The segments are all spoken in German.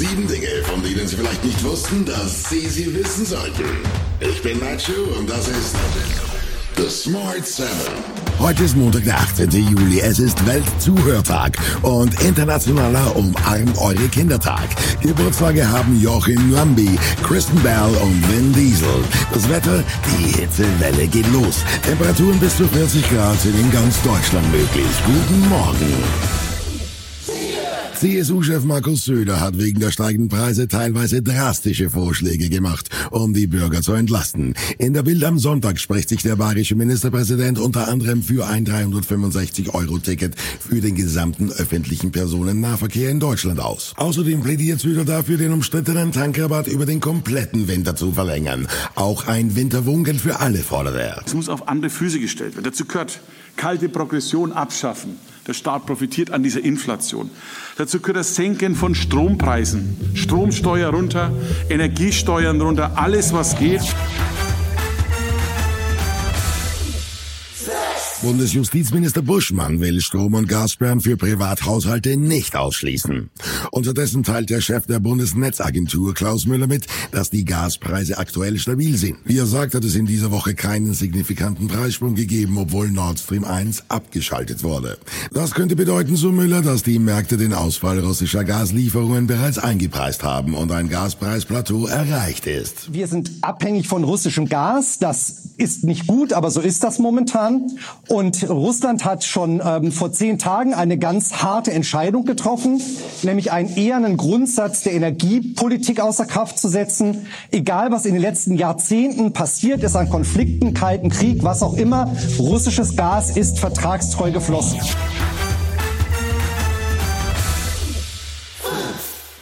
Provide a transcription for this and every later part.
Sieben Dinge, von denen Sie vielleicht nicht wussten, dass Sie sie wissen sollten. Ich bin Nacho und das ist The Smart Seven. Heute ist Montag, der 18. Juli. Es ist Weltzuhörtag und internationaler Umarmt eure Kindertag. Geburtstage haben Joachim Lambi, Kristen Bell und Vin Diesel. Das Wetter, die Hitzewelle geht los. Temperaturen bis zu 40 Grad sind in ganz Deutschland möglich. Guten Morgen. CSU-Chef Markus Söder hat wegen der steigenden Preise teilweise drastische Vorschläge gemacht, um die Bürger zu entlasten. In der Bild am Sonntag spricht sich der bayerische Ministerpräsident unter anderem für ein 365-Euro-Ticket für den gesamten öffentlichen Personennahverkehr in Deutschland aus. Außerdem plädiert Söder dafür, den umstrittenen Tankrabatt über den kompletten Winter zu verlängern. Auch ein Winterwohngeld für alle fordert er. Es muss auf andere Füße gestellt werden. Dazu gehört kalte Progression abschaffen. Der Staat profitiert an dieser Inflation. Dazu gehört das Senken von Strompreisen. Stromsteuer runter, Energiesteuern runter, alles was geht. Bundesjustizminister Buschmann will Strom- und Gassperren für Privathaushalte nicht ausschließen. Unterdessen teilt der Chef der Bundesnetzagentur Klaus Müller mit, dass die Gaspreise aktuell stabil sind. Wie er sagt, hat es in dieser Woche keinen signifikanten Preissprung gegeben, obwohl Nord Stream 1 abgeschaltet wurde. Das könnte bedeuten, so Müller, dass die Märkte den Ausfall russischer Gaslieferungen bereits eingepreist haben und ein Gaspreisplateau erreicht ist. Wir sind abhängig von russischem Gas. Das ist nicht gut, aber so ist das momentan. Und Russland hat schon ähm, vor zehn Tagen eine ganz harte Entscheidung getroffen, nämlich einen ehernen Grundsatz der Energiepolitik außer Kraft zu setzen. Egal, was in den letzten Jahrzehnten passiert ist an Konflikten, Kalten Krieg, was auch immer, russisches Gas ist vertragstreu geflossen.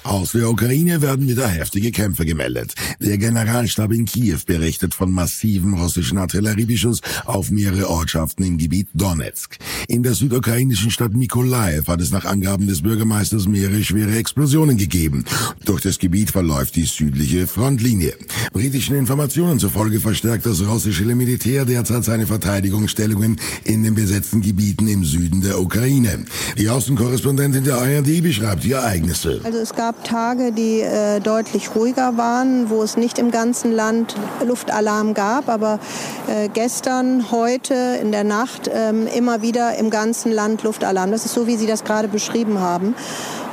Aus der Ukraine werden wieder heftige Kämpfe gemeldet. Der Generalstab in Kiew berichtet von massiven russischen Artilleriebeschuss auf mehrere Ortschaften im Gebiet Donetsk. In der südukrainischen Stadt Mykolaiv hat es nach Angaben des Bürgermeisters mehrere schwere Explosionen gegeben. Durch das Gebiet verläuft die südliche Frontlinie. Britischen Informationen zufolge verstärkt das russische Militär derzeit seine Verteidigungsstellungen in den besetzten Gebieten im Süden der Ukraine. Die Außenkorrespondentin der ARD beschreibt die Ereignisse. Also es gab Tage, die äh, deutlich ruhiger waren, wo es nicht im ganzen Land Luftalarm gab, aber äh, gestern, heute, in der Nacht ähm, immer wieder im ganzen Land Luftalarm. Das ist so, wie Sie das gerade beschrieben haben.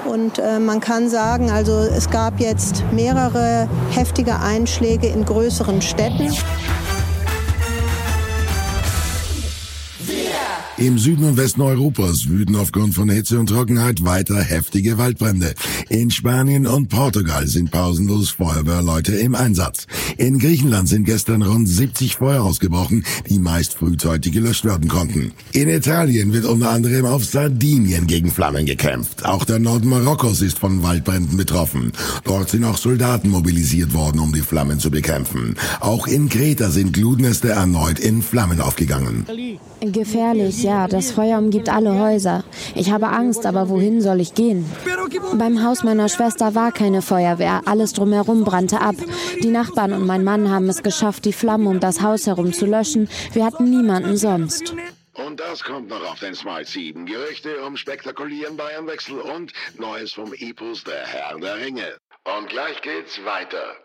Und äh, man kann sagen, also es gab jetzt mehrere heftige Einschläge in größeren Städten. Im Süden und Westen Europas wüten aufgrund von Hitze und Trockenheit weiter heftige Waldbrände. In Spanien und Portugal sind pausenlos Feuerwehrleute im Einsatz. In Griechenland sind gestern rund 70 Feuer ausgebrochen, die meist frühzeitig gelöscht werden konnten. In Italien wird unter anderem auf Sardinien gegen Flammen gekämpft. Auch der Norden Marokkos ist von Waldbränden betroffen. Dort sind auch Soldaten mobilisiert worden, um die Flammen zu bekämpfen. Auch in Kreta sind Glutnester erneut in Flammen aufgegangen. Gefährlich, ja. Das Feuer umgibt alle Häuser. Ich habe Angst, aber wohin soll ich gehen? Beim Haus meiner Schwester war keine Feuerwehr. Alles drumherum brannte ab. Die Nachbarn und mein Mann haben es geschafft, die Flammen um das Haus herum zu löschen. Wir hatten niemanden sonst. Und das kommt noch auf den Smart 7. Gerüchte um spektakulären Bayernwechsel und Neues vom Epos der Herr der Ringe. Und gleich geht's weiter.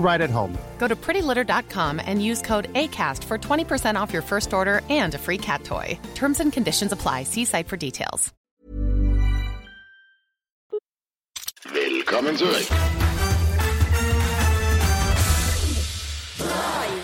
right at home. Go to prettylitter.com and use code ACAST for 20% off your first order and a free cat toy. Terms and conditions apply. See site for details. Willkommen zurück.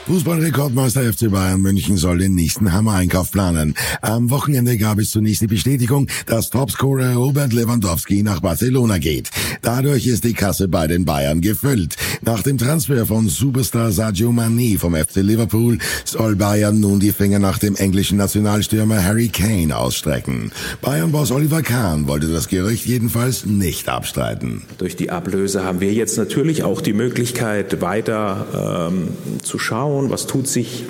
Fußballrekordmeister FC Bayern München soll den nächsten Hammer-Einkauf planen. Am Wochenende gab es zunächst die Bestätigung, dass Topscorer Robert Lewandowski nach Barcelona geht. Dadurch ist die Kasse bei den Bayern gefüllt. Nach dem Transfer von Superstar Sadio Mane vom FC Liverpool soll Bayern nun die Finger nach dem englischen Nationalstürmer Harry Kane ausstrecken. Bayern-Boss Oliver Kahn wollte das Gerücht jedenfalls nicht abstreiten. Durch die Ablöse haben wir jetzt natürlich auch die Möglichkeit, weiter ähm, zu schauen, was tut sich,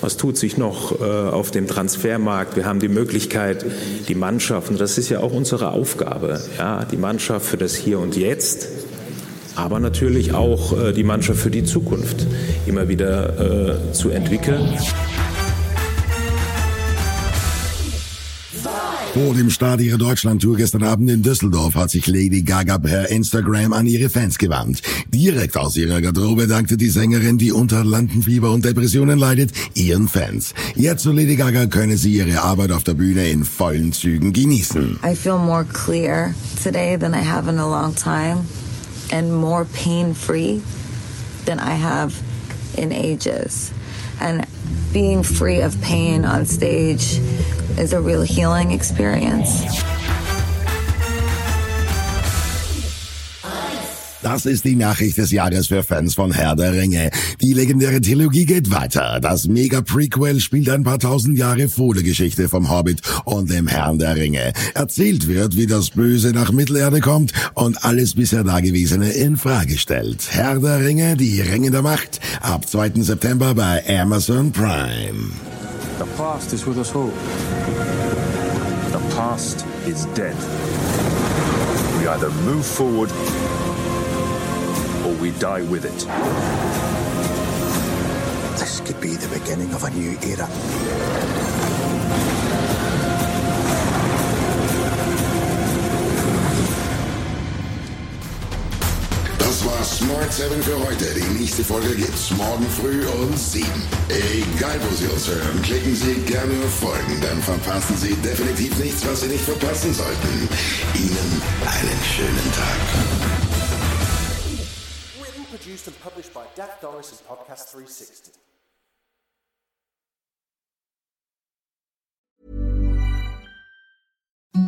was tut sich noch äh, auf dem Transfermarkt. Wir haben die Möglichkeit, die Mannschaft, und das ist ja auch unsere Aufgabe, ja, die Mannschaft für das Hier und Jetzt, aber natürlich auch äh, die Mannschaft für die Zukunft immer wieder äh, zu entwickeln. Vor dem Start ihrer Deutschland-Tour gestern Abend in Düsseldorf hat sich Lady Gaga per Instagram an ihre Fans gewandt. Direkt aus ihrer Garderobe dankte die Sängerin, die unter Lampenfieber und Depressionen leidet, ihren Fans. Jetzt zu Lady Gaga könne sie ihre Arbeit auf der Bühne in vollen Zügen genießen. I feel more clear today than I have in a long time and more pain-free than I have in ages. And being free of pain on stage is a real healing experience. Das ist die Nachricht des Jahres für Fans von Herr der Ringe. Die legendäre Trilogie geht weiter. Das Mega-Prequel spielt ein paar tausend Jahre vor der Geschichte vom Hobbit und dem Herrn der Ringe. Erzählt wird, wie das Böse nach Mittelerde kommt und alles bisher Dagewesene in Frage stellt. Herr der Ringe, die Ringe der Macht, ab 2. September bei Amazon Prime. The past is with us all. The past is dead. We either move forward or we die with it. This could be the beginning of a new era. Das war Smart 7 für heute. Die nächste Folge gibt's morgen früh um 7. Egal wo Sie uns hören, klicken Sie gerne auf Folgen, dann verpassen Sie definitiv nichts, was Sie nicht verpassen sollten. Ihnen einen schönen Tag. Written, produced, and published by Dak Doris and Podcast 360.